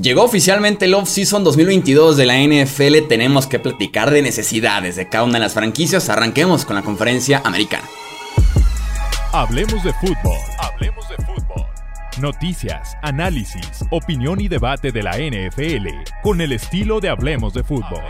Llegó oficialmente el off-season 2022 de la NFL. Tenemos que platicar de necesidades de cada una de las franquicias. Arranquemos con la conferencia americana. Hablemos de fútbol. Hablemos de fútbol. Noticias, análisis, opinión y debate de la NFL con el estilo de Hablemos de fútbol.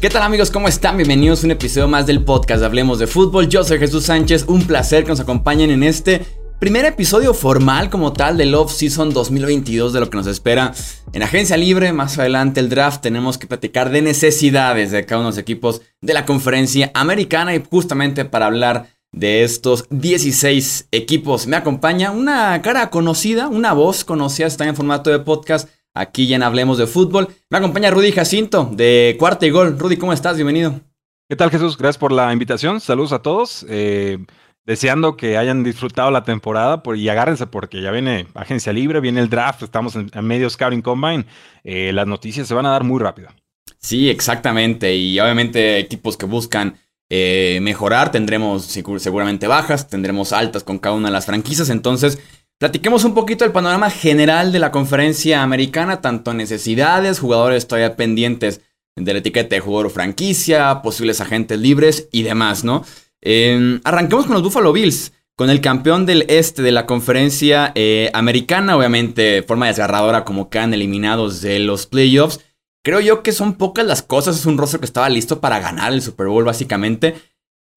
¿Qué tal amigos? ¿Cómo están? Bienvenidos a un episodio más del podcast Hablemos de Fútbol. Yo soy Jesús Sánchez, un placer que nos acompañen en este primer episodio formal como tal del Off Season 2022 de lo que nos espera en Agencia Libre. Más adelante el draft tenemos que platicar de necesidades de cada uno de los equipos de la conferencia americana y justamente para hablar de estos 16 equipos me acompaña una cara conocida, una voz conocida, está en formato de podcast Aquí ya en Hablemos de Fútbol. Me acompaña Rudy Jacinto de Cuarta y Gol. Rudy, ¿cómo estás? Bienvenido. ¿Qué tal Jesús? Gracias por la invitación. Saludos a todos. Eh, deseando que hayan disfrutado la temporada y agárrense porque ya viene agencia libre, viene el draft, estamos en, medio Scouting Combine. Eh, las noticias se van a dar muy rápido. Sí, exactamente. Y obviamente equipos que buscan eh, mejorar, tendremos seguramente bajas, tendremos altas con cada una de las franquicias. Entonces, Platiquemos un poquito del panorama general de la conferencia americana, tanto necesidades, jugadores todavía pendientes de la etiqueta de jugador franquicia, posibles agentes libres y demás, ¿no? Em, arranquemos con los Buffalo Bills, con el campeón del este de la conferencia eh, americana, obviamente forma desgarradora como quedan eliminados de los playoffs. Creo yo que son pocas las cosas, es un rostro que estaba listo para ganar el Super Bowl básicamente.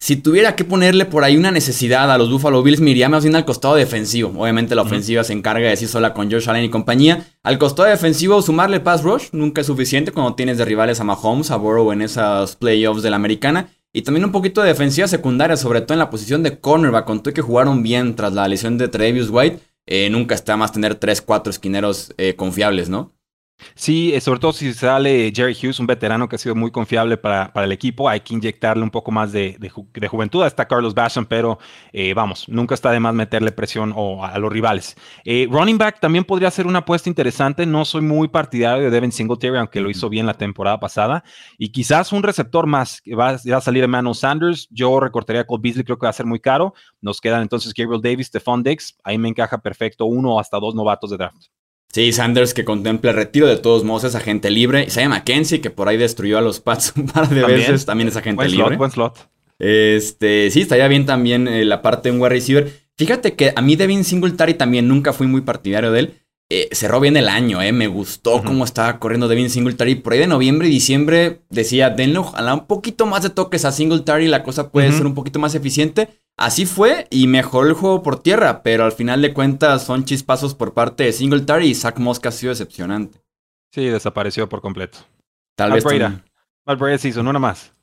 Si tuviera que ponerle por ahí una necesidad a los Buffalo Bills, me iría más bien al costado defensivo. Obviamente la ofensiva se encarga de sí sola con Josh Allen y compañía. Al costado defensivo, sumarle pass rush nunca es suficiente cuando tienes de rivales a Mahomes, a Burrow en esos playoffs de la americana. Y también un poquito de defensiva secundaria, sobre todo en la posición de cornerback. Con todo que jugaron bien tras la lesión de Travis White, eh, nunca está más tener 3-4 esquineros eh, confiables, ¿no? Sí, eh, sobre todo si sale Jerry Hughes, un veterano que ha sido muy confiable para, el equipo, hay que inyectarle un poco más de, juventud. Está Carlos Basham, pero eh, vamos, nunca está de más meterle presión a, los rivales. Eh, running back también podría ser una apuesta interesante. No soy muy partidario de Devin Singletary, aunque lo hizo bien la temporada pasada. Y quizás un receptor más que va, a salir Emmanuel Sanders. Yo recortaría a Cole Beasley, creo que va a ser muy caro. Nos quedan entonces Gabriel Davis, Stephon Diggs. Ahí me encaja perfecto uno o hasta dos novatos de draft. Sí, Sanders que contempla el retiro de todos modos es agente libre. Isaiah McKenzie que por ahí destruyó a los Pats un par de veces, también es agente libre. Slot, buen slot. Este, sí, estaría bien también eh, la parte de un wide receiver. Fíjate que a mí Devin Singletary también nunca fui muy partidario de él. Eh, cerró bien el año, eh. Me gustó cómo estaba corriendo Devin Singletary. Por ahí de noviembre y diciembre decía, denle ojalá un poquito más de toques a Singletary. La cosa puede ser un poquito más eficiente. Así fue y mejoró el juego por tierra, pero al final de cuentas son chispazos por parte de Singletary y Zach Moss ha sido decepcionante. Sí, desapareció por completo. Tal vez. Matt se hizo, no nada más.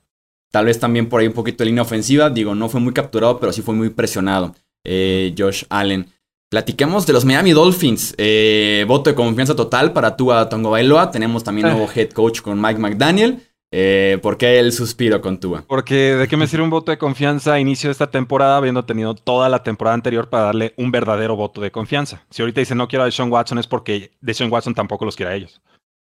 Tal vez también por ahí un poquito de línea ofensiva. Digo, no fue muy capturado, pero sí fue muy presionado. Eh, Josh Allen. Platiquemos de los Miami Dolphins. Eh, voto de confianza total para Tua Tongo Bailoa. Tenemos también nuevo head coach con Mike McDaniel. Eh, ¿Por qué el suspiro con Tua? Porque de qué me sirve un voto de confianza a inicio de esta temporada, habiendo tenido toda la temporada anterior para darle un verdadero voto de confianza. Si ahorita dice no quiero a Sean Watson es porque de Sean Watson tampoco los quiere a ellos.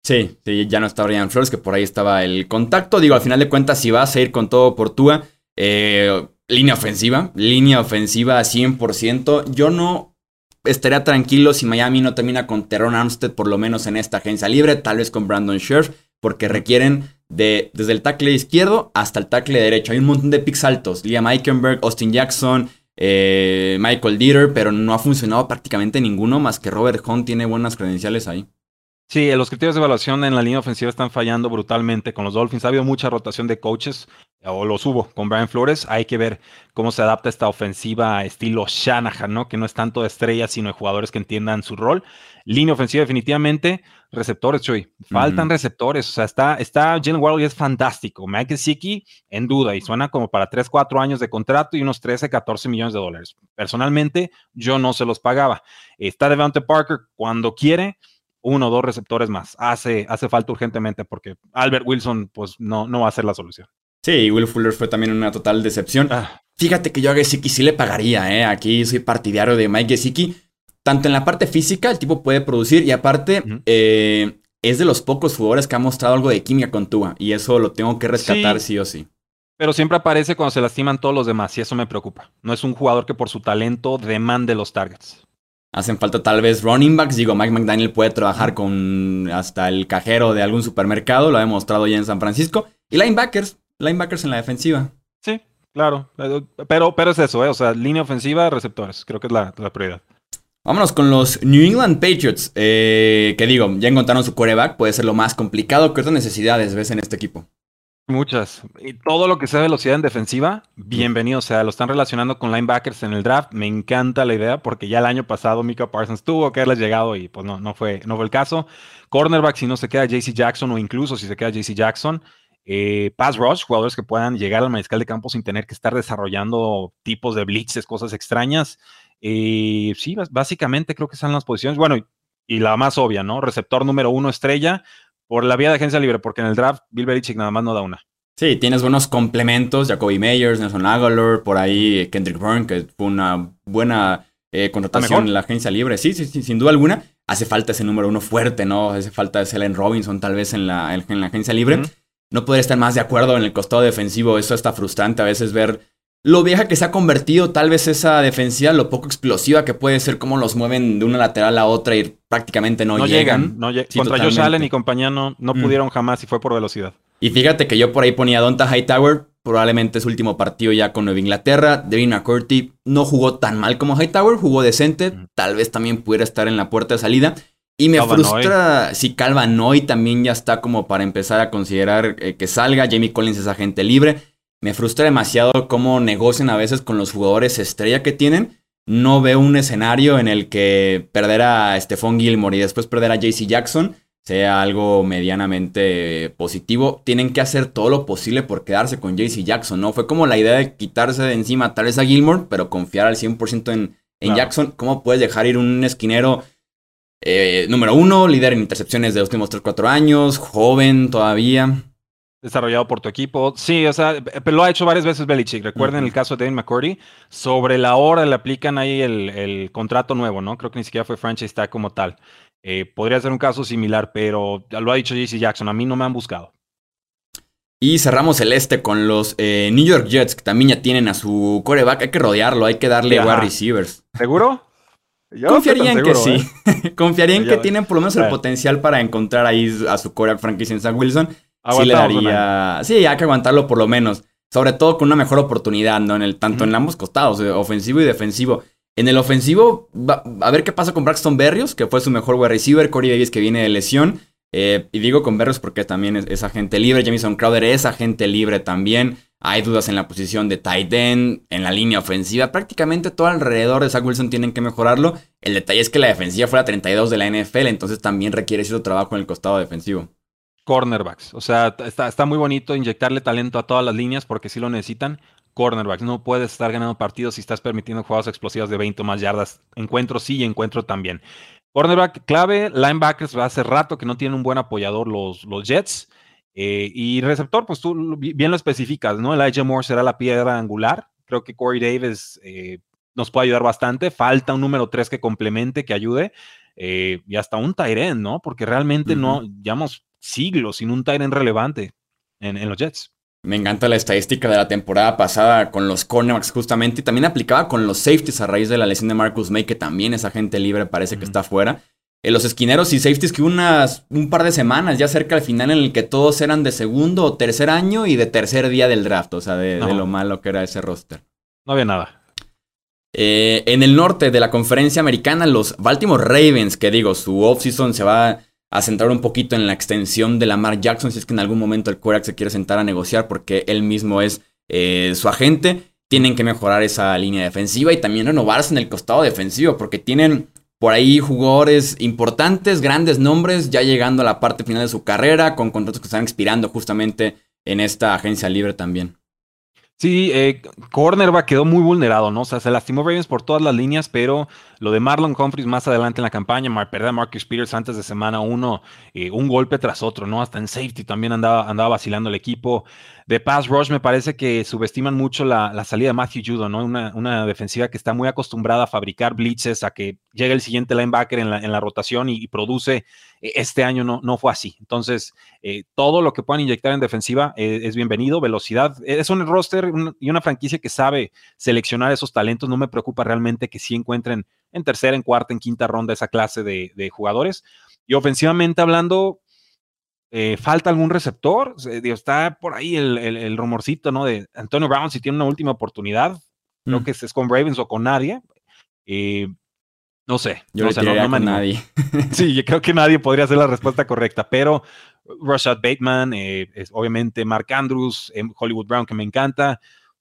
Sí, sí, ya no está Brian Flores, que por ahí estaba el contacto. Digo, al final de cuentas, si vas a ir con todo por Tua, eh, línea ofensiva, línea ofensiva 100%. Yo no estaría tranquilo si Miami no termina con Teron Armstead, por lo menos en esta agencia libre, tal vez con Brandon Scherf, porque requieren de, desde el tackle izquierdo hasta el tackle derecho. Hay un montón de picks altos. Liam Eikenberg, Austin Jackson, eh, Michael Dieter, pero no ha funcionado prácticamente ninguno más que Robert Hunt tiene buenas credenciales ahí. Sí, los criterios de evaluación en la línea ofensiva están fallando brutalmente con los Dolphins. Ha habido mucha rotación de coaches, o los hubo con Brian Flores. Hay que ver cómo se adapta esta ofensiva estilo Shanahan, ¿no? Que no es tanto de estrellas, sino de jugadores que entiendan su rol. Línea ofensiva, definitivamente. Receptores, Chuy. Faltan receptores. O sea, está, está Jalen Waddle y es fantástico. Mike Gesicki, en duda, y suena como para 3, 4 años de contrato y unos 13, 14 millones de dólares. Personalmente, yo no se los pagaba. Está Devante Parker cuando quiere uno o dos receptores más. Hace, hace falta urgentemente porque Albert Wilson pues no, no va a ser la solución. Sí, Will Fuller fue también una total decepción. Ah. Fíjate que yo a Gesicki sí le pagaría, ¿eh? Aquí soy partidario de Mike Gesicki. Tanto en la parte física, el tipo puede producir y aparte, eh, es de los pocos jugadores que ha mostrado algo de química con Tua. Y eso lo tengo que rescatar sí, o sí. Pero siempre aparece cuando se lastiman todos los demás, y eso me preocupa. No es un jugador que por su talento demande los targets. Hacen falta tal vez running backs. Digo, Mike McDaniel puede trabajar con hasta el cajero de algún supermercado, lo ha demostrado ya en San Francisco. Y linebackers, linebackers en la defensiva. Sí, claro. Pero, pero es eso, ¿eh? O sea, línea ofensiva, receptores. Creo que es la, la prioridad. Vámonos con los New England Patriots. Eh, que digo, ya encontraron su coreback, puede ser lo más complicado. ¿Qué otras necesidades ves en este equipo? Muchas. Y todo lo que sea velocidad en defensiva, bienvenido. O sea, lo están relacionando con linebackers en el draft. Me encanta la idea porque ya el año pasado Mika Parsons tuvo que haberles llegado y pues no, no, fue, no fue el caso. Cornerback, si no se queda JC Jackson o incluso si se queda JC Jackson. Eh, pass rush, jugadores que puedan llegar al mariscal de campo sin tener que estar desarrollando tipos de blitzes, cosas extrañas. Y sí, básicamente creo que están las posiciones. Bueno, y, la más obvia, ¿no? Receptor número uno estrella por la vía de agencia libre, porque en el draft Bill Belichick nada más no da una. Sí, tienes buenos complementos, Jacoby Meyers, Nelson Aguilar, por ahí Kendrick Byrne, que fue una buena eh, contratación en la agencia libre. Sí, sí, sí, sin duda alguna. Hace falta ese número uno fuerte, ¿no? Hace falta ese Robinson tal vez en la, en la agencia libre. No poder estar más de acuerdo en el costado defensivo, eso está frustrante a veces ver lo vieja que se ha convertido tal vez esa defensiva, lo poco explosiva que puede ser, cómo los mueven de una lateral a otra y prácticamente no, llegan. No Contra Josh Allen y compañía no, no mm. pudieron jamás y fue por velocidad. Y fíjate que yo por ahí ponía a Donta Hightower, probablemente su último partido ya con Nueva Inglaterra. Devin McCourty no jugó tan mal como Hightower, jugó decente, mm. tal vez también pudiera estar en la puerta de salida. Y me frustra si Calvanoy también ya está como para empezar a considerar eh, que salga. Jamie Collins es agente libre. Me frustra demasiado cómo negocian a veces con los jugadores estrella que tienen. No veo un escenario en el que perder a Stephon Gilmore y después perder a JC Jackson sea algo medianamente positivo. Tienen que hacer todo lo posible por quedarse con JC Jackson, ¿no? Fue como la idea de quitarse de encima tal vez a Gilmore, pero confiar al 100% en, en Jackson. ¿Cómo puedes dejar ir un esquinero eh, número uno, líder en intercepciones de los últimos 3-4 años, joven todavía? desarrollado por tu equipo. Sí, o sea, lo ha hecho varias veces Belichick. Recuerden el caso de David McCurdy. Sobre la hora le aplican ahí el, contrato nuevo, ¿no? Creo que ni siquiera fue franchise tag como tal. Eh, podría ser un caso similar, pero lo ha dicho JC Jackson. A mí no me han buscado. Y cerramos el este con los eh, New York Jets, que también ya tienen a su coreback. Hay que rodearlo, hay que darle wide receivers. ¿Seguro? Confiaría en que sí. ¿eh? Confiaría en que tienen por lo menos el potencial para encontrar ahí a su coreback franquicia en Zach Wilson sí le daría. Sí, hay que aguantarlo por lo menos. Sobre todo con una mejor oportunidad, ¿no? En el, tanto en ambos costados, eh, ofensivo y defensivo. En el ofensivo, a ver qué pasa con Braxton Berrios, que fue su mejor wide receiver. Corey Davis, que viene de lesión. Eh, y digo con Berrios porque también es, agente libre. Jamison Crowder es agente libre también. Hay dudas en la posición de tight end, en la línea ofensiva. Prácticamente todo alrededor de Zach Wilson tienen que mejorarlo. El detalle es que la defensiva fue la 32 de la NFL, entonces también requiere cierto trabajo en el costado defensivo cornerbacks. O sea, está, está muy bonito inyectarle talento a todas las líneas porque sí lo necesitan. Cornerbacks. No puedes estar ganando partidos si estás permitiendo jugadas explosivas de 20 o más yardas. Encuentro sí y encuentro también. Cornerback clave, linebackers, hace rato que no tienen un buen apoyador los, los Jets. Eh, y receptor, pues tú bien lo especificas, ¿no? Elijah Moore será la piedra angular. Creo que Corey Davis eh, nos puede ayudar bastante. Falta un número 3 que complemente, que ayude. Eh, y hasta un Tyren, ¿no? Porque realmente no, llevamos siglos sin un Tyrant relevante en, los Jets. Me encanta la estadística de la temporada pasada con los cornerbacks justamente y también aplicaba con los safeties a raíz de la lesión de Marcus May, que también es agente libre, parece que está fuera. En los esquineros y safeties que unas, un par de semanas ya cerca al final en el que todos eran de segundo o tercer año y de tercer día del draft, o sea, de, lo malo que era ese roster. No había nada. Eh, en el norte de la conferencia americana, los Baltimore Ravens, que digo, su offseason se va a centrar un poquito en la extensión de Lamar Jackson, si es que en algún momento el quarterback se quiere sentar a negociar porque él mismo es eh, su agente. Tienen que mejorar esa línea defensiva y también renovarse en el costado defensivo porque tienen por ahí jugadores importantes, grandes nombres, ya llegando a la parte final de su carrera, con contratos que están expirando justamente en esta agencia libre también. Sí, eh, cornerback quedó muy vulnerado, ¿no? O sea, se lastimó Ravens por todas las líneas, pero Lo de Marlon Humphries más adelante en la campaña, perder a Marcus Peters antes de semana uno, eh, un golpe tras otro, ¿no? Hasta en safety también andaba, andaba vacilando el equipo. De pass rush me parece que subestiman mucho la, salida de Matthew Judo, ¿no? Una, defensiva que está muy acostumbrada a fabricar blitzes, a que llegue el siguiente linebacker en la, rotación y, produce. E, este año no, no fue así. Entonces, eh, todo lo que puedan inyectar en defensiva eh, es bienvenido. Velocidad, es un roster y una franquicia que sabe seleccionar esos talentos. No me preocupa realmente que sí encuentren en tercera, en cuarta, en quinta ronda esa clase de, jugadores. Y ofensivamente hablando, eh, falta algún receptor. está por ahí el, rumorcito, ¿no? De Antonio Brown, si tiene una última oportunidad. Creo mm. que es con Ravens o con nadie. Eh, no sé. Yo no sé, no, no nadie. sí, yo creo que nadie podría ser la respuesta correcta, pero Rashad Bateman, eh, obviamente Mark Andrews, Hollywood Brown, que me encanta.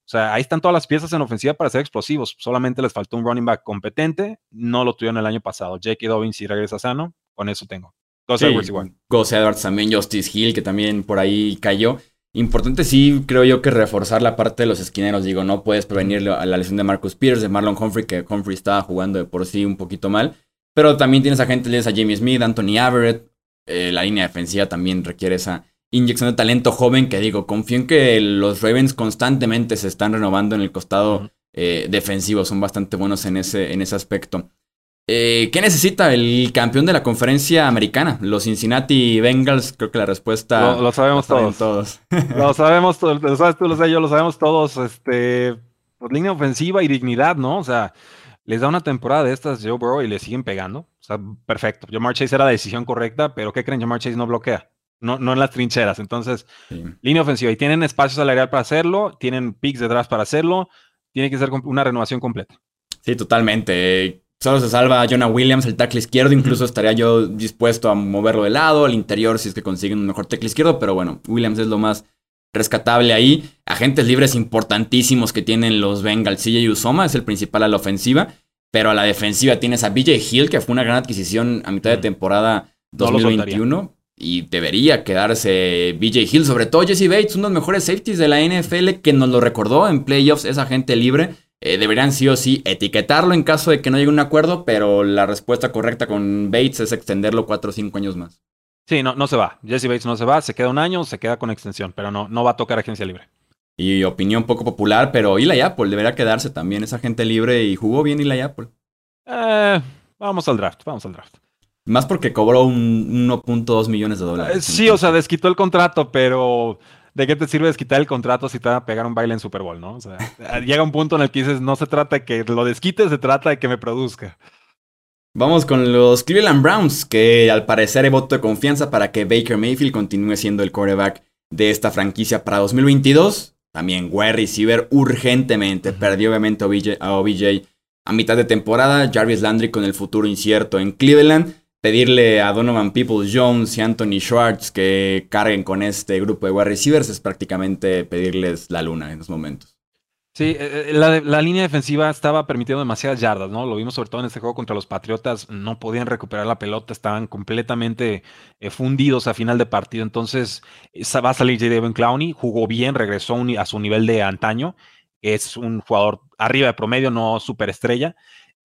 O sea, ahí están todas las piezas en ofensiva para ser explosivos. Solamente les faltó un running back competente. No lo tuvieron el año pasado. Jake Dobbins, si regresa sano, con eso tengo. Gus Edwards igual. Gus Edwards también, Justice Hill, que también por ahí cayó. Importante sí, creo yo que reforzar la parte de los esquineros. Digo, no puedes prevenir a la lesión de Marcus Pierce, de Marlon Humphrey, que Humphrey estaba jugando de por sí un poquito mal. Pero también tienes a gente, tienes a Jamie Smith, Anthony Everett. Eh, la línea defensiva también requiere esa inyección de talento joven que digo, confío en que los Ravens constantemente se están renovando en el costado eh, defensivo, son bastante buenos en ese, en ese aspecto. Eh, ¿Qué necesita el campeón de la conferencia americana? Los Cincinnati Bengals, creo que la respuesta... Lo, sabemos todos. lo sabemos todos, lo sabes tú, lo sé yo, lo sabemos todos. Este, por línea ofensiva y dignidad, ¿no? O sea, les da una temporada de estas Joe Burrow y le siguen pegando. O sea, perfecto. Jamar Chase era la decisión correcta, pero ¿qué creen? Jamar Chase no bloquea no, no en las trincheras. Entonces, línea ofensiva. Y tienen espacio salarial para hacerlo, tienen picks de draft para hacerlo. Tiene que ser una renovación completa. Sí, totalmente. Solo se salva a Jonah Williams, el tackle izquierdo. Incluso estaría yo dispuesto a moverlo de lado, al interior, si es que consiguen un mejor tackle izquierdo. Pero bueno, Williams es lo más rescatable ahí. Agentes libres importantísimos que tienen los Bengals. CJ Usoma es el principal a la ofensiva. Pero a la defensiva tienes a BJ Hill, que fue una gran adquisición a mitad de temporada 2021 y debería quedarse BJ Hill, sobre todo Jesse Bates, uno de los mejores safeties de la NFL que nos lo recordó en playoffs, esa gente libre. Eh, deberían sí o sí etiquetarlo en caso de que no llegue a un acuerdo, pero la respuesta correcta con Bates es extenderlo 4 o 5 años más. Sí, no, no se va. Jesse Bates no se va, se queda un año, se queda con extensión, pero no, no va a tocar agencia libre. Y opinión poco popular, pero Eli Apple debería quedarse también, esa gente libre y jugó bien Eli Apple. Eh, vamos al draft, vamos al draft. Más porque cobró un 1.2 millones de dólares. Eh, sí, o sea, desquitó el contrato, pero ¿de qué te sirve desquitar el contrato si te va a pegar un baile en Super Bowl, no? O sea, llega un punto en el que dices, no se trata de que lo desquites, se trata de que me produzca. Vamos con los Cleveland Browns, que al parecer hay voto de confianza para que Baker Mayfield continúe siendo el quarterback de esta franquicia para 2022. También wide receiver urgentemente. Perdió obviamente a OBJ a mitad de temporada. Jarvis Landry con el futuro incierto en Cleveland pedirle a Donovan Peoples Jones y Anthony Schwartz que carguen con este grupo de wide receivers es prácticamente pedirles la luna en los momentos. Sí, eh, eh, la, línea defensiva estaba permitiendo demasiadas yardas, ¿no? Lo vimos sobre todo en este juego contra los Patriotas, no podían recuperar la pelota, estaban completamente eh, fundidos a final de partido. Entonces, va a salir J. Clowney, jugó bien, regresó a su nivel de antaño, es un jugador arriba de promedio, no superestrella.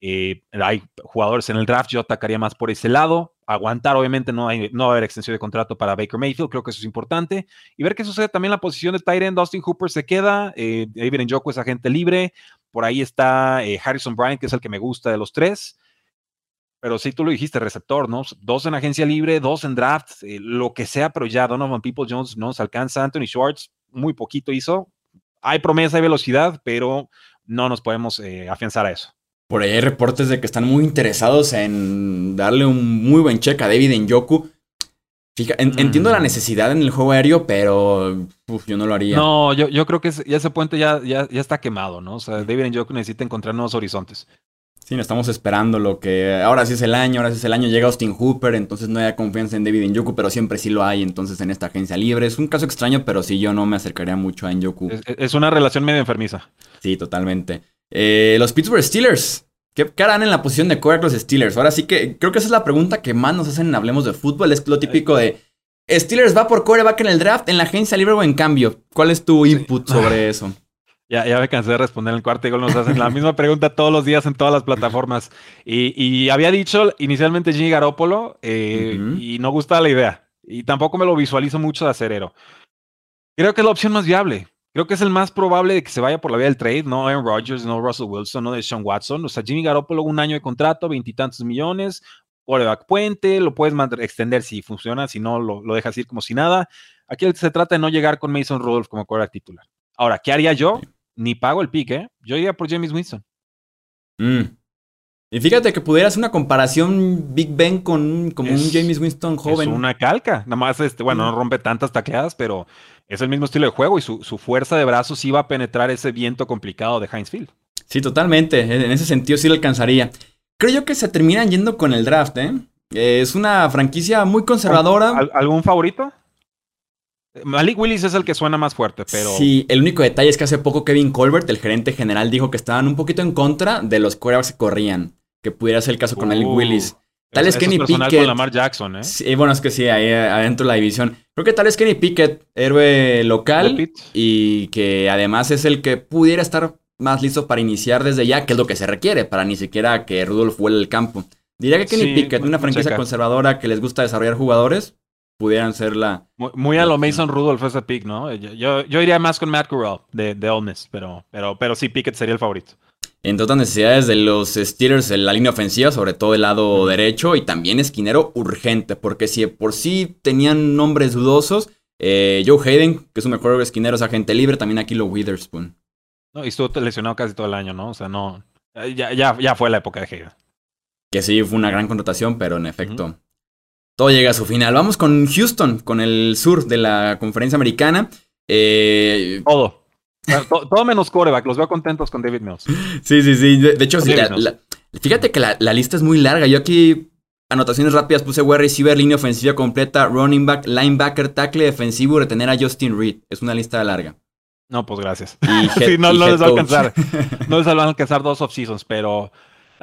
Eh, hay jugadores en el draft, yo atacaría más por ese lado. Aguantar, obviamente, no, hay, no va a haber extensión de contrato para Baker Mayfield, creo que eso es importante. Y ver qué sucede también la posición de Tyren. Dustin Hooper se queda, eh, David Njoku es agente libre. Por ahí está eh, Harrison Bryant, que es el que me gusta de los tres. Pero sí, tú lo dijiste, receptor, ¿no? Dos en agencia libre, dos en draft, eh, lo que sea, pero ya Donovan People Jones no se alcanza. Anthony Schwartz, muy poquito hizo. Hay promesa, hay velocidad, pero no nos podemos afianzar a eso. Por ahí hay reportes de que están muy interesados en darle un muy buen check a David Njoku. Fija, Entiendo la mm. necesidad en el juego aéreo, pero yo no lo haría. No, yo, yo creo que ya ese puente ya, ya, ya, está quemado, ¿no? O sea, David Njoku necesita encontrar nuevos horizontes. Sí, no estamos esperando lo que ahora sí es el año, ahora sí es el año, llega Austin Hooper, entonces no hay confianza en David Njoku, pero siempre sí lo hay, entonces en esta agencia libre. Es un caso extraño, pero sí yo no me acercaría mucho a Njoku. Es, es una relación medio enfermiza. Sí, totalmente. Eh, los Pittsburgh Steelers. ¿Qué, harán en la posición de quarterback los Steelers? Ahora sí que creo que esa es la pregunta que más nos hacen en Hablemos de Fútbol. Es lo típico de Steelers va por quarterback en el draft, en la agencia libre o en cambio. ¿Cuál es tu input sobre eso? Ya, ya me cansé de responder en el cuarto y nos hacen la misma pregunta todos los días en todas las plataformas. Y, había dicho inicialmente Jimmy Garoppolo eh, y no gustaba la idea. Y tampoco me lo visualizo mucho de acerero. Creo que es la opción más viable. Creo que es el más probable de que se vaya por la vía del trade, no Aaron Rodgers, no Russell Wilson, no de Sean Watson. O sea, Jimmy Garoppolo, un año de contrato, veintitantos millones, coreback puente, lo puedes extender si funciona, si no, lo, lo, dejas ir como si nada. Aquí se trata de no llegar con Mason Rudolph como coreback titular. Ahora, ¿qué haría yo? Ni pago el pick, ¿eh? Yo iría por James Winston. Mm. Y fíjate que pudieras una comparación Big Ben con como un James Winston joven. Es una calca. Nada más, este, bueno, no rompe tantas tacleadas, pero es el mismo estilo de juego y su, fuerza de brazos iba a penetrar ese viento complicado de Heinz Field. Sí, totalmente. En ese sentido sí lo alcanzaría. Creo yo que se terminan yendo con el draft, ¿eh? Es una franquicia muy conservadora. ¿Algún favorito? Malik Willis es el que suena más fuerte, pero. Sí, el único detalle es que hace poco Kevin Colbert, el gerente general, dijo que estaban un poquito en contra de los quarterbacks que corrían. Que pudiera ser el caso con Malik uh, Willis. Tal es, Kenny Pickett. Con Lamar Jackson, ¿eh? Sí, bueno, es que sí, ahí adentro de la división. Creo que tal es Kenny Pickett, héroe local. Y que además es el que pudiera estar más listo para iniciar desde ya, que es lo que se requiere, para ni siquiera que Rudolph vuele el campo. Diría que Kenny Pickett, una franquicia conservadora que les gusta desarrollar jugadores, pudieran ser la. Muy, a lo Mason Rudolph ese pick, ¿no? Yo, yo, iría más con Matt Corral de, de Ole Miss, pero, pero, pero sí, Pickett sería el favorito. Entre otras necesidades de los Steelers en la línea ofensiva, sobre todo el lado derecho, y también esquinero urgente, porque si por sí tenían nombres dudosos, eh, Joe Hayden, que es su mejor esquinero, es agente libre, también aquí lo Witherspoon. No, y estuvo lesionado casi todo el año, ¿no? O sea, no. Ya, ya, ya fue la época de Hayden. Que sí, fue una gran contratación, pero en efecto, todo llega a su final. Vamos con Houston, con el sur de la conferencia americana. Eh, todo. Todo. menos coreback, los veo contentos con David Mills. Sí, sí, sí. De, hecho, fíjate que la, lista es muy larga. Yo aquí, anotaciones rápidas, puse wide receiver, línea ofensiva completa, running back, linebacker, tackle defensivo, retener a Justin Reed. Es una lista larga. No, pues gracias. sí, no, les va a alcanzar. No les van a alcanzar dos off-seasons, pero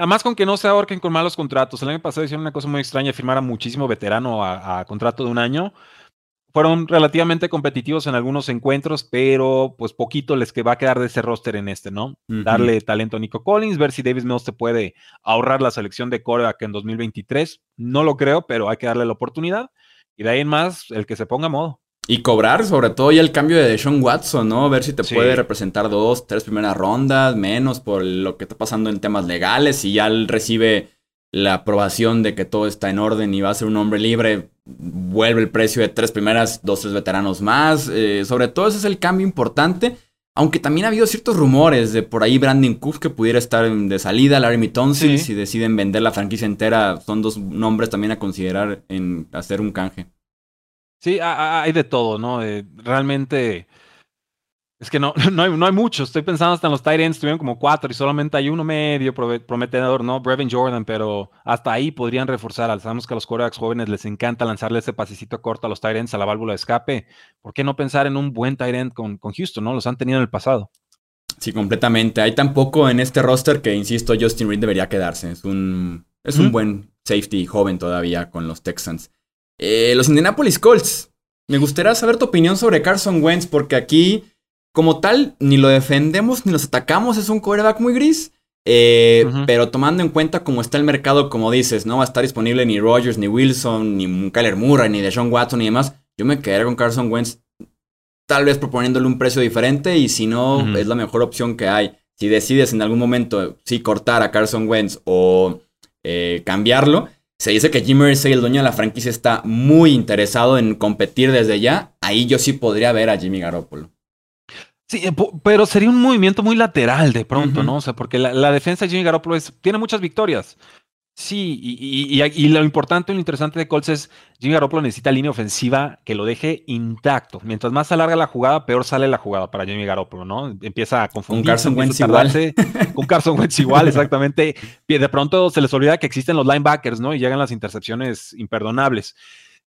Además, con que no se ahorquen con malos contratos. El año pasado hicieron una cosa muy extraña, firmar a muchísimo veterano a, contrato de un año. Fueron relativamente competitivos en algunos encuentros, pero pues poquito les que va a quedar de ese roster en este, ¿no? Darle talento a Nico Collins, ver si Davis Mills se puede ahorrar la selección de coreback en 2023. No lo creo, pero hay que darle la oportunidad. Y de ahí en más, el que se ponga a modo. Y cobrar, sobre todo ya el cambio de Sean Watson, ¿no? Ver si te puede representar dos, tres primeras rondas, menos por lo que está pasando en temas legales. Y ya él recibe la aprobación de que todo está en orden y va a ser un hombre libre, vuelve el precio de tres primeras, dos, tres veteranos más. Eh, sobre todo ese es el cambio importante. Aunque también ha habido ciertos rumores de por ahí Brandon Cooks que pudiera estar de salida, Larry Mitonsil, si deciden vender la franquicia entera, son dos nombres también a considerar en hacer un canje. Sí, hay de todo, ¿no? Eh, realmente es que no, no, hay, no hay mucho. Estoy pensando hasta en los Titans, tuvieron como cuatro y solamente hay uno medio prometedor, ¿no? Brevin Jordan, pero hasta ahí podrían reforzar. Sabemos que a los corebacks jóvenes les encanta lanzarle ese pasecito corto a los Titans a la válvula de escape. ¿Por qué no pensar en un buen Tyrant con, con Houston, ¿no? Los han tenido en el pasado. Sí, completamente. Hay tampoco en este roster que, insisto, Justin Reed debería quedarse. Es un, es un buen safety joven todavía con los Texans. Eh, los Indianapolis Colts. Me gustaría saber tu opinión sobre Carson Wentz, porque aquí, como tal, ni lo defendemos ni los atacamos. Es un quarterback muy gris. Eh, pero tomando en cuenta cómo está el mercado, como dices, no va a estar disponible ni Rogers, ni Wilson, ni Kyler Murray, ni Deshaun Watson y demás. Yo me quedaría con Carson Wentz, tal vez proponiéndole un precio diferente y si no, es la mejor opción que hay. Si decides en algún momento, sí, cortar a Carson Wentz o eh, cambiarlo, se dice que Jim Irsay, el dueño de la franquicia, está muy interesado en competir desde ya. Ahí yo sí podría ver a Jimmy Garoppolo. Sí, eh, pero sería un movimiento muy lateral de pronto, ¿no? O sea, porque la, defensa de Jimmy Garoppolo tiene muchas victorias. Sí, y, lo importante y lo interesante de Colts es Jimmy Garoppolo necesita línea ofensiva que lo deje intacto. Mientras más se alarga la jugada, peor sale la jugada para Jimmy Garoppolo, ¿no? Empieza a confundirse. Con Carson Wentz igual. Con Carson Wentz igual, exactamente. De pronto se les olvida que existen los linebackers, ¿no? Y llegan las intercepciones imperdonables.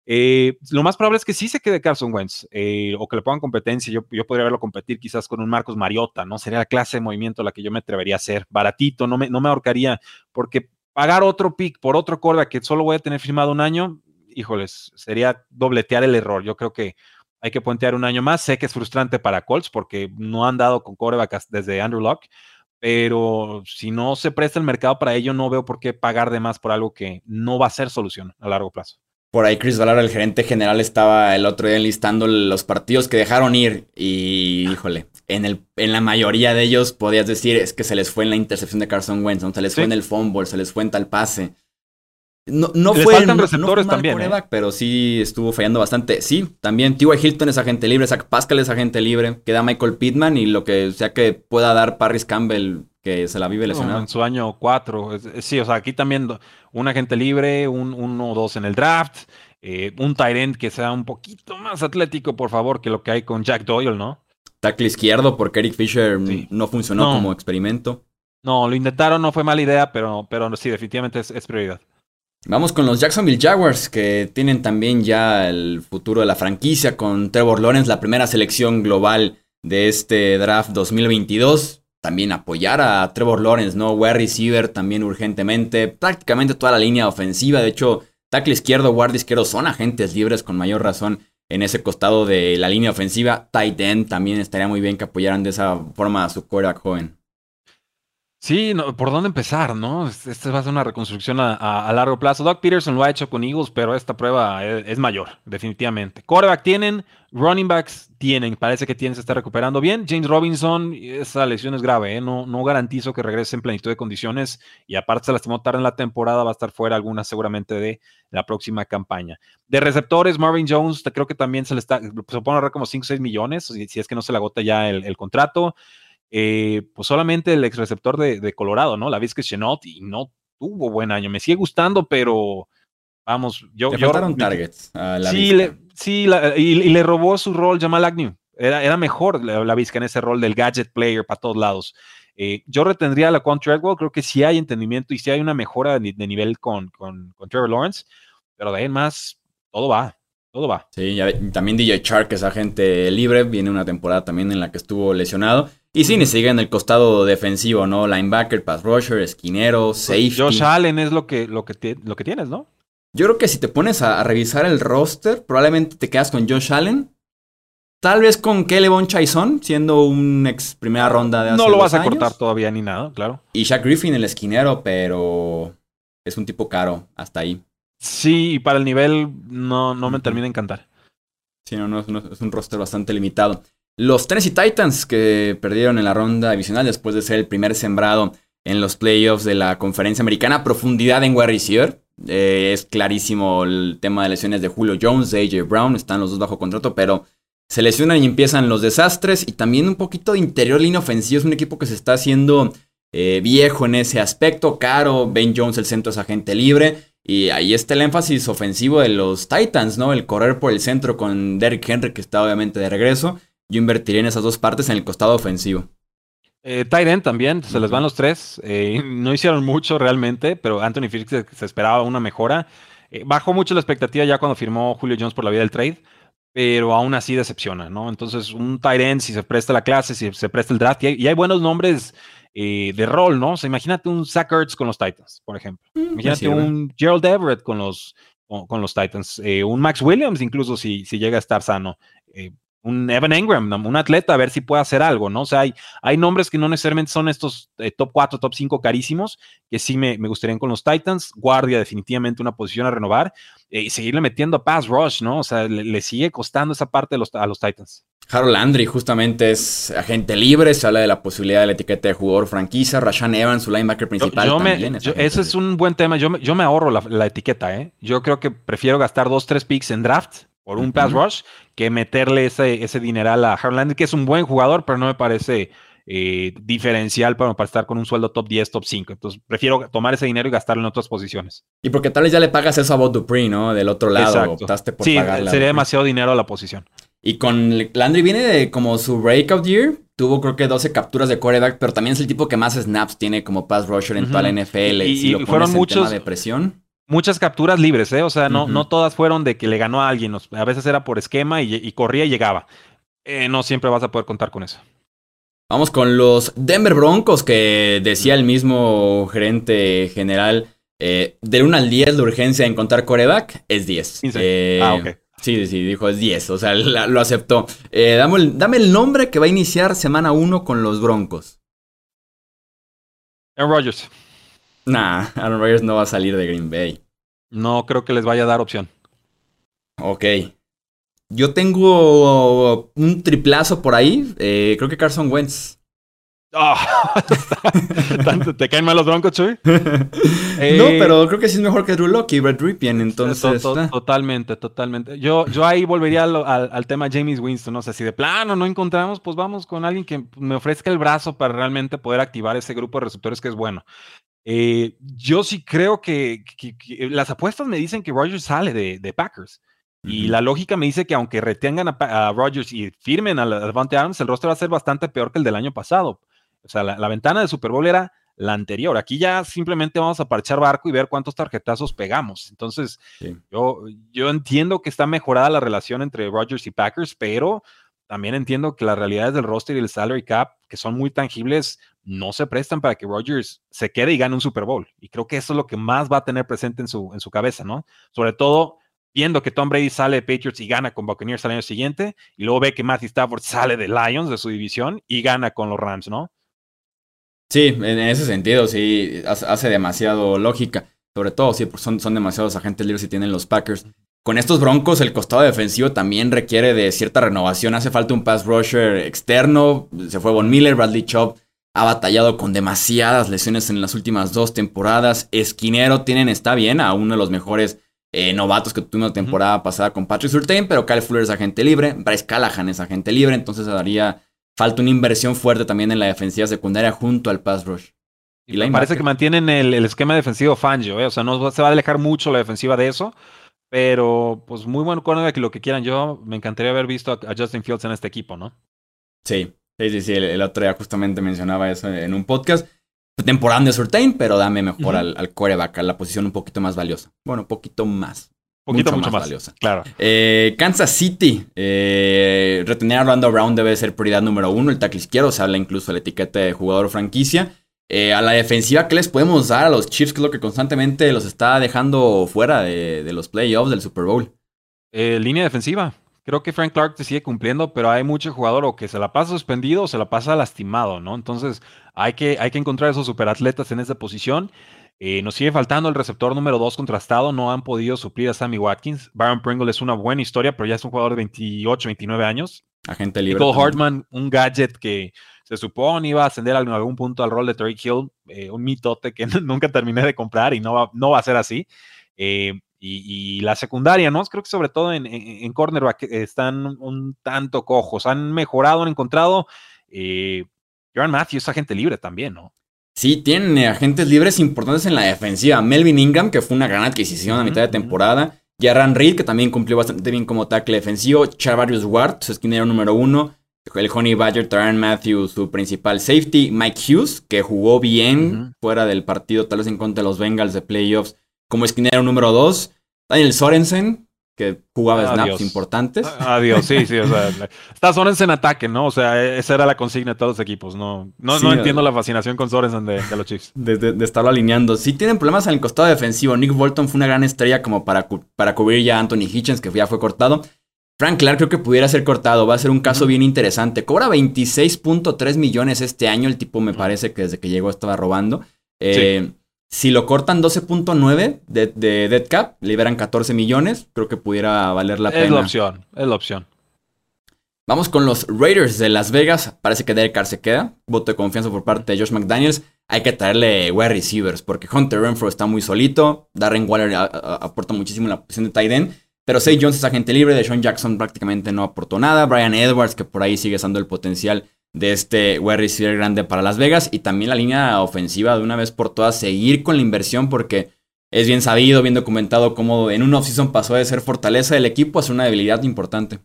Eh, lo más probable es que sí se quede Carson Wentz eh, o que le pongan competencia. Yo, podría verlo competir quizás con un Marcos Mariota, ¿no? Sería la clase de movimiento la que yo me atrevería a hacer. Baratito, no me, no me ahorcaría, porque pagar otro pick por otro quarterback que solo voy a tener firmado un año, híjoles, sería dobletear el error. Yo creo que hay que puentear un año más. Sé que es frustrante para Colts porque no han dado con coreback desde Andrew Locke, pero si no se presta el mercado para ello, no veo por qué pagar de más por algo que no va a ser solución a largo plazo. Por ahí Chris Valar, el gerente general, estaba el otro día enlistando los partidos que dejaron ir y, híjole, en, el, en la mayoría de ellos podías decir es que se les fue en la intercepción de Carson Wentz, se les fue en el fumble, se les fue en tal pase. No, no fue, faltan receptores también. ¿eh? Pero sí estuvo fallando bastante. Sí, también T.Y. Hilton es agente libre, Zach Pascal es agente libre, queda Michael Pittman y lo que sea que pueda dar Paris Campbell, que se la vive lesionado. en su año 4. Sí, o sea, aquí también un agente libre, un 1 o 2 en el draft, eh, un tight que sea un poquito más atlético, por favor, que lo que hay con Jack Doyle, ¿no? Tackle izquierdo, porque Eric Fisher no funcionó como experimento. No, lo intentaron, no fue mala idea, pero, pero sí, definitivamente es prioridad. Vamos con los Jacksonville Jaguars, que tienen también ya el futuro de la franquicia con Trevor Lawrence, la primera selección global de este draft 2022. También apoyar a Trevor Lawrence, ¿no? Wide receiver también urgentemente. Prácticamente toda la línea ofensiva. De hecho, tackle izquierdo, guardia izquierdo son agentes libres con mayor razón en ese costado de la línea ofensiva. Tight end también estaría muy bien que apoyaran de esa forma a su quarterback joven. Sí, ¿por dónde empezar, no? Esta va a ser una reconstrucción a, largo plazo. Doc Peterson lo ha hecho con Eagles, pero esta prueba es, mayor, definitivamente. Quarterback tienen, running backs tienen. Parece que tienen, se está recuperando bien. James Robinson, esa lesión es grave, ¿eh? no, no garantizo que regrese en plenitud de condiciones. Y aparte se lastimó tarde en la temporada, va a estar fuera alguna seguramente de la próxima campaña. De receptores, Marvin Jones, creo que también se le está, se pone ahorrar como 5 o 6 millones, si, es que no se le agota ya el contrato. Eh, pues solamente el ex receptor de, Colorado, ¿no? La Vizca Chenot y no tuvo buen año. Me sigue gustando, pero vamos, yo. Le faltaron targets. sí, le, sí y, le robó su rol Jamal Agnew. Era, era mejor la, Vizca en ese rol del gadget player para todos lados. Eh, yo retendría a la con Treadwell, creo que sí hay entendimiento y sí hay una mejora de, nivel con, con, con, Trevor Lawrence, pero de ahí en más, todo va, todo va. Sí, también DJ Shark es agente libre, viene una temporada también en la que estuvo lesionado. Y sí, ni sigue en el costado defensivo, ¿no? Linebacker, pass rusher, esquinero, pues, safety. Josh Allen es lo que, lo que, lo que tienes, ¿no? Yo creo que si te pones a, revisar el roster, probablemente te quedas con Josh Allen. Tal vez con Kelevon Chaison, siendo un ex primera ronda de hace No lo vas a cortar todavía ni nada, claro. Y Shaq Griffin, el esquinero, pero es un tipo caro hasta ahí. Sí, y para el nivel no, no me termina de encantar. Sí, no, no, es un roster bastante limitado. Los Tennessee Titans que perdieron en la ronda divisional después de ser el primer sembrado en los playoffs de la conferencia americana. Profundidad en wide. Eh, es clarísimo el tema de lesiones de Julio Jones, de AJ Brown. Están los dos bajo contrato, pero se lesionan y empiezan los desastres. Y también un poquito de interior línea ofensiva. Es un equipo que se está haciendo eh, viejo en ese aspecto. Caro, Ben Jones, el centro es agente libre. Y ahí está el énfasis ofensivo de los Titans, ¿no? El correr por el centro con Derrick Henry, que está obviamente de regreso yo invertiría en esas dos partes en el costado ofensivo. Eh, también, se les van los tres. Eh, no hicieron mucho realmente, pero Anthony Felix se, esperaba una mejora. Eh, bajó mucho la expectativa ya cuando firmó Julio Jones por la vía del trade, pero aún así decepciona, ¿no? Entonces, un tight si se presta la clase, si se presta el draft, y hay, buenos nombres eh, de rol, ¿no? O sea, imagínate un Zach Ertz con los Titans, por ejemplo. Mm, imagínate un Gerald Everett con los, con, los Titans. un Max Williams, incluso si, si llega a estar sano un Evan Engram, un atleta, a ver si puede hacer algo, ¿no? O sea, hay, hay nombres que no necesariamente son estos eh, top 4, top 5 carísimos, que sí me, me, gustarían con los Titans. Guardia, definitivamente una posición a renovar eh, y seguirle metiendo a pass rush, ¿no? O sea, le, sigue costando esa parte los, a los Titans. Harold Landry justamente es agente libre, se habla de la posibilidad de la etiqueta de jugador franquicia. Rashan Evans, su linebacker principal, también Ese es un buen tema. Yo, yo me ahorro la, la, etiqueta, ¿eh? Yo creo que prefiero gastar dos, tres picks en draft por un pass rush que meterle ese, ese dineral a Harland, que es un buen jugador, pero no me parece eh, diferencial para, para, estar con un sueldo top 10, top 5. Entonces prefiero tomar ese dinero y gastarlo en otras posiciones. Y porque tal vez ya le pagas eso a Bob Dupree, ¿no? Del otro lado, optaste por sí, sería demasiado dinero a la posición. Y con Landry viene de como su breakout year. Tuvo creo que 12 capturas de quarterback, pero también es el tipo que más snaps tiene como pass rusher en toda la NFL. Y, fueron muchos de presión muchas capturas libres, ¿eh? O sea, no, no todas fueron de que le ganó a alguien. A veces era por esquema y, corría y llegaba. Eh, no siempre vas a poder contar con eso. Vamos con los Denver Broncos, que decía el mismo gerente general. Eh, de 1 al 10, la urgencia de encontrar coreback es 10. Eh, ah, ok. Sí, sí, dijo es 10, o sea, lo aceptó. Eh, dame, el, dame, el, nombre que va a iniciar semana 1 con los Broncos. Aaron Rodgers. Nah, Aaron Rodgers no va a salir de Green Bay. No creo que les vaya a dar opción. Ok. Yo tengo un triplazo por ahí. Eh, creo que Carson Wentz. Ah, ¿Te caen mal los Broncos, Chuy? no, eh, pero creo que sí es mejor que Drew Locke y Red Ripien, entonces... Totalmente, totalmente. Yo, yo ahí volvería al, tema James Winston, ¿no? sea, si de plano no encontramos, pues vamos con alguien que me ofrezca el brazo para realmente poder activar ese grupo de receptores que es bueno. Eh, yo sí creo que, las apuestas me dicen que Rogers sale de, Packers. Y la lógica me dice que aunque retengan a, Rogers y firmen a Davante Adams, el rostro va a ser bastante peor que el del año pasado. O sea, la, ventana de Super Bowl era la anterior. Aquí ya simplemente vamos a parchar barco y ver cuántos tarjetazos pegamos. Entonces, yo, yo entiendo que está mejorada la relación entre Rogers y Packers, pero también entiendo que las realidades del roster y el salary cap, que son muy tangibles, no se prestan para que Rodgers se quede y gane un Super Bowl. Y creo que eso es lo que más va a tener presente en su, en su cabeza, ¿no? Sobre todo viendo que Tom Brady sale de Patriots y gana con Buccaneers al año siguiente, y luego ve que Matthew Stafford sale de Lions, de su división, y gana con los Rams, ¿no? Sí, en ese sentido, sí, hace demasiado lógica. Sobre todo, sí, son, son demasiados agentes libres y tienen los Packers. Con estos Broncos, el costado defensivo también requiere de cierta renovación. Hace falta un pass rusher externo. Se fue Von Miller, Bradley Chubb ha batallado con demasiadas lesiones en las últimas dos temporadas. Esquinero tienen, está bien, a uno de los mejores eh, novatos que tuvimos la temporada pasada con Patrick Surtain, pero Kyle Fuller es agente libre, Bryce Callahan es agente libre, entonces daría falta una inversión fuerte también en la defensiva secundaria junto al pass rush. Y parece que mantienen el, esquema defensivo Fangio, ¿eh? o sea, no se va a alejar mucho la defensiva de eso, pero pues muy buen que lo que quieran. Yo me encantaría haber visto a Justin Fields en este equipo, ¿no? Sí, Sí, sí, sí, el, otro día justamente mencionaba eso en un podcast. Temporada de Surtain, pero dame mejor al, al coreback, a la posición un poquito más valiosa. Bueno, un poquito más. Poquito, mucho, más, valiosa. Claro. Eh, Kansas City. Eh, retener a Orlando Brown debe ser prioridad número uno. El tackle izquierdo se habla incluso de la etiqueta de jugador franquicia. Eh, a la defensiva, ¿qué les podemos dar a los Chiefs? Que es lo que constantemente los está dejando fuera de, de los playoffs del Super Bowl. línea defensiva. Creo que Frank Clark te sigue cumpliendo, pero hay mucho jugador o que se la pasa suspendido o se la pasa lastimado, ¿no? Entonces hay que, hay que encontrar esos superatletas en esa posición. Eh, nos sigue faltando el receptor número 2 contrastado, no han podido suplir a Sammy Watkins. Byron Pringle es una buena historia, pero ya es un jugador de 28, 29 años. Agente libre. Michael Hartman, un gadget que se supone iba a ascender en algún punto al rol de Terry Hill, eh, un mitote que nunca terminé de comprar y no va, no va a ser así. Eh, y, la secundaria, ¿no? Creo que sobre todo en, en, cornerback están un tanto cojos. Han mejorado, han encontrado. Eh, Matthews, agente libre también, ¿no? Sí, tiene agentes libres importantes en la defensiva. Melvin Ingram, que fue una gran adquisición a mitad de temporada. Jarran Reed, que también cumplió bastante bien como tackle defensivo. Charvarius Ward, su esquinero número uno. El Honey Badger, Tyron Matthews, su principal safety. Mike Hughes, que jugó bien fuera del partido, tal vez en contra de los Bengals de playoffs como esquinero número 2. Daniel Sorensen, que jugaba snaps importantes. Adiós, sí, sí. O sea, está Sorensen en ataque, ¿no? O sea, esa era la consigna de todos los equipos. No, no, no entiendo la fascinación con Sorensen de, los Chiefs. De, estarlo alineando. Sí tienen problemas en el costado defensivo. Nick Bolton fue una gran estrella como para, para cubrir ya a Anthony Hitchens, que ya fue cortado. Frank Clark creo que pudiera ser cortado. Va a ser un caso bien interesante. Cobra 26.3 millones este año. El tipo me parece que desde que llegó estaba robando. Eh, si lo cortan 12.9 de, de dead cap, liberan 14 millones. Creo que pudiera valer la pena. Es la opción, es la opción. Vamos con los Raiders de Las Vegas. Parece que Derek Carr se queda. Voto de confianza por parte de Josh McDaniels. Hay que traerle wide receivers porque Hunter Renfro está muy solito. Darren Waller aporta muchísimo en la posición de tight end. Pero Say Jones es agente libre. De Sean Jackson prácticamente no aportó nada. Brian Edwards, que por ahí sigue dando el potencial de este wide receiver grande para Las Vegas y también la línea ofensiva de una vez por todas seguir con la inversión porque es bien sabido, bien documentado cómo en un offseason pasó de ser fortaleza del equipo a ser una debilidad importante.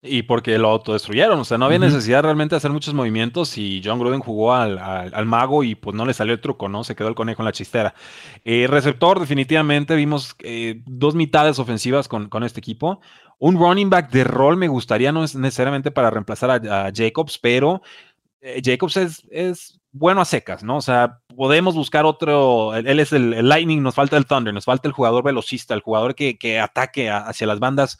Y porque lo autodestruyeron, o sea, no había necesidad realmente de hacer muchos movimientos y John Gruden jugó al, mago y pues no le salió el truco, ¿no? Se quedó el conejo en la chistera. Eh, receptor, definitivamente vimos eh, dos mitades ofensivas con, con este equipo. Un running back de rol me gustaría, no es necesariamente para reemplazar a, Jacobs, pero eh, Jacobs es, es, bueno a secas, ¿no? O sea, podemos buscar otro, él, es el, Lightning, nos falta el Thunder, nos falta el jugador velocista, el jugador que, que ataque hacia las bandas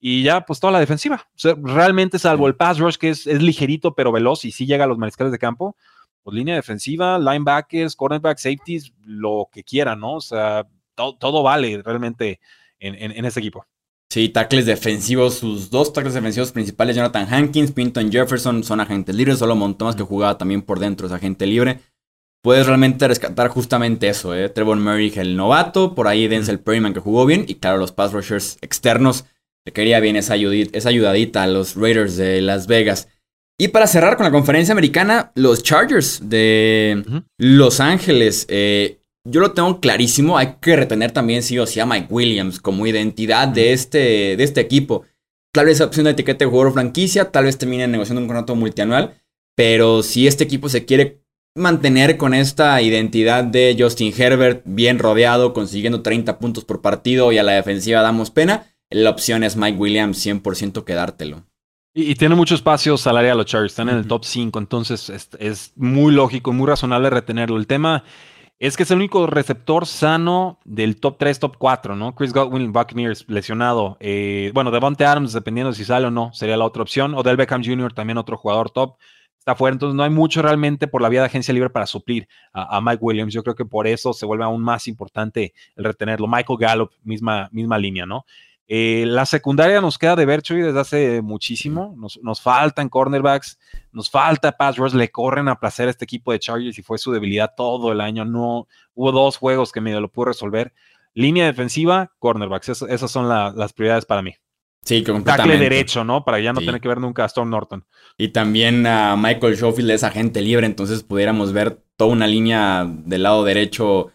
Y ya, pues toda la defensiva. realmente, salvo el pass rush, que es, es, ligerito pero veloz y sí llega a los mariscales de campo, pues línea defensiva, linebackers, cornerback, safeties, lo que quieran, ¿no? O sea, todo vale realmente en, en, en este equipo. Sí, tackles defensivos, sus dos tackles defensivos principales, Jonathan Hankins, Pinton Jefferson, son agentes libres, solo Montomas que jugaba también por dentro es agente libre. Puedes realmente rescatar justamente eso, ¿eh? Trevor Murray, el novato, por ahí Denzel Perryman que jugó bien, y claro, los pass rushers externos, le quería bien esa, esa ayudadita a los Raiders de Las Vegas. Y para cerrar con la conferencia americana, los Chargers de Los Ángeles. Eh, yo lo tengo clarísimo. Hay que retener también sí o sí a Mike Williams como identidad de este, de este equipo. Tal vez opción de etiqueta de jugador franquicia, tal vez termine negociando un contrato multianual. Pero si este equipo se quiere mantener con esta identidad de Justin Herbert, bien rodeado, consiguiendo 30 puntos por partido y a la defensiva damos pena, la opción es Mike Williams 100% quedártelo. Y, tiene mucho espacio salarial los Chargers, están en el top 5, entonces es, es, muy lógico, muy razonable retenerlo. El tema es que es el único receptor sano del top 3, top 4, ¿no? Chris Godwin, Buccaneers, lesionado. Eh, bueno, Devontae Adams, dependiendo si sale o no, sería la otra opción. Odell Beckham Jr., también otro jugador top, está fuera. Entonces, no hay mucho realmente por la vía de agencia libre para suplir a, Mike Williams. Yo creo que por eso se vuelve aún más importante el retenerlo. Michael Gallup, misma, misma línea, ¿no? Eh, la secundaria nos queda de Berchoy desde hace muchísimo. Nos, nos, faltan cornerbacks, nos falta pass rush. Le corren a placer a este equipo de Chargers y fue su debilidad todo el año. No hubo dos juegos que medio lo pudo resolver. Línea defensiva, cornerbacks. esas son las prioridades para mí. Sí, completamente. derecho, ¿no? Para ya no tener que ver nunca a Storm Norton. Y también a Michael Schofield es agente libre, entonces pudiéramos ver toda una línea del lado derecho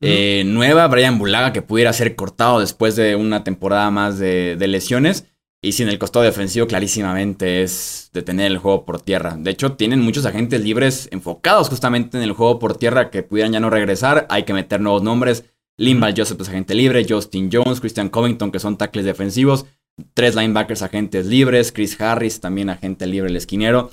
eh, nueva, Brian Bulaga, que pudiera ser cortado después de una temporada más de, lesiones. Y sin el costado defensivo, clarísimamente es detener el juego por tierra. De hecho, tienen muchos agentes libres enfocados justamente en el juego por tierra que pudieran ya no regresar. Hay que meter nuevos nombres. Limbal Joseph es agente libre, Justin Jones, Christian Covington, que son tackles defensivos, tres linebackers agentes libres, Chris Harris, también agente libre, el esquinero.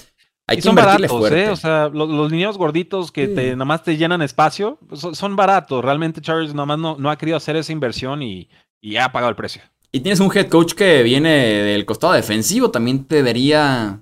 Hay son baratos, ¿eh? O sea, los, los gorditos que te, nada más te llenan espacio, pues, son, baratos. Realmente Chargers nada más no, no, ha querido hacer esa inversión y, y ha pagado el precio. Y tienes un head coach que viene del costado defensivo, también te debería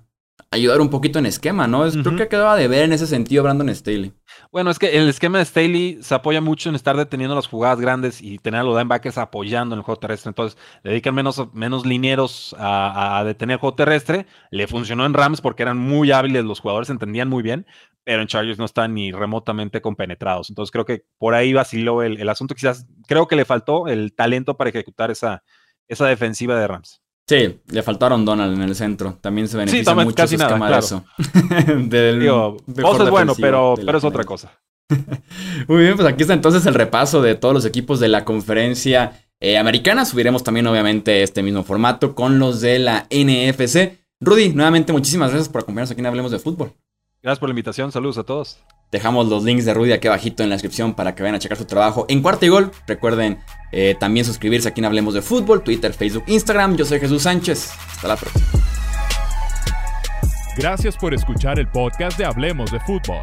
ayudar un poquito en esquema, ¿no? Creo que quedaba de ver en ese sentido Brandon Staley. Bueno, es que el esquema de Staley se apoya mucho en estar deteniendo las jugadas grandes y tener a los linebackers apoyando en el juego terrestre. Entonces, dedican menos, menos linieros a, detener el juego terrestre. Le funcionó en Rams porque eran muy hábiles, los jugadores entendían muy bien, pero en Chargers no están ni remotamente compenetrados. Entonces, creo que por ahí vaciló el, el asunto. Quizás creo que le faltó el talento para ejecutar esa, esa defensiva de Rams. Sí, le faltaron Donald en el centro. También se beneficia mucho casi nada, de eso. Del, Digo, es bueno, pero, pero es otra cosa. Muy bien, pues aquí está entonces el repaso de todos los equipos de la conferencia eh, americana. Subiremos también, obviamente, este mismo formato con los de la NFC. Rudy, nuevamente muchísimas gracias por acompañarnos aquí en Hablemos de Fútbol. Gracias por la invitación. Saludos a todos. Dejamos los links de Rudy aquí abajito en la descripción para que vayan a checar su trabajo en cuarto y gol. Recuerden eh, también suscribirse aquí en Hablemos de Fútbol, Twitter, Facebook, Instagram. Yo soy Jesús Sánchez. Hasta la próxima. Gracias por escuchar el podcast de Hablemos de Fútbol.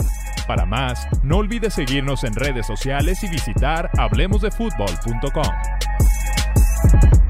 Para más, no olvides seguirnos en redes sociales y visitar hablemosdefutbol.com.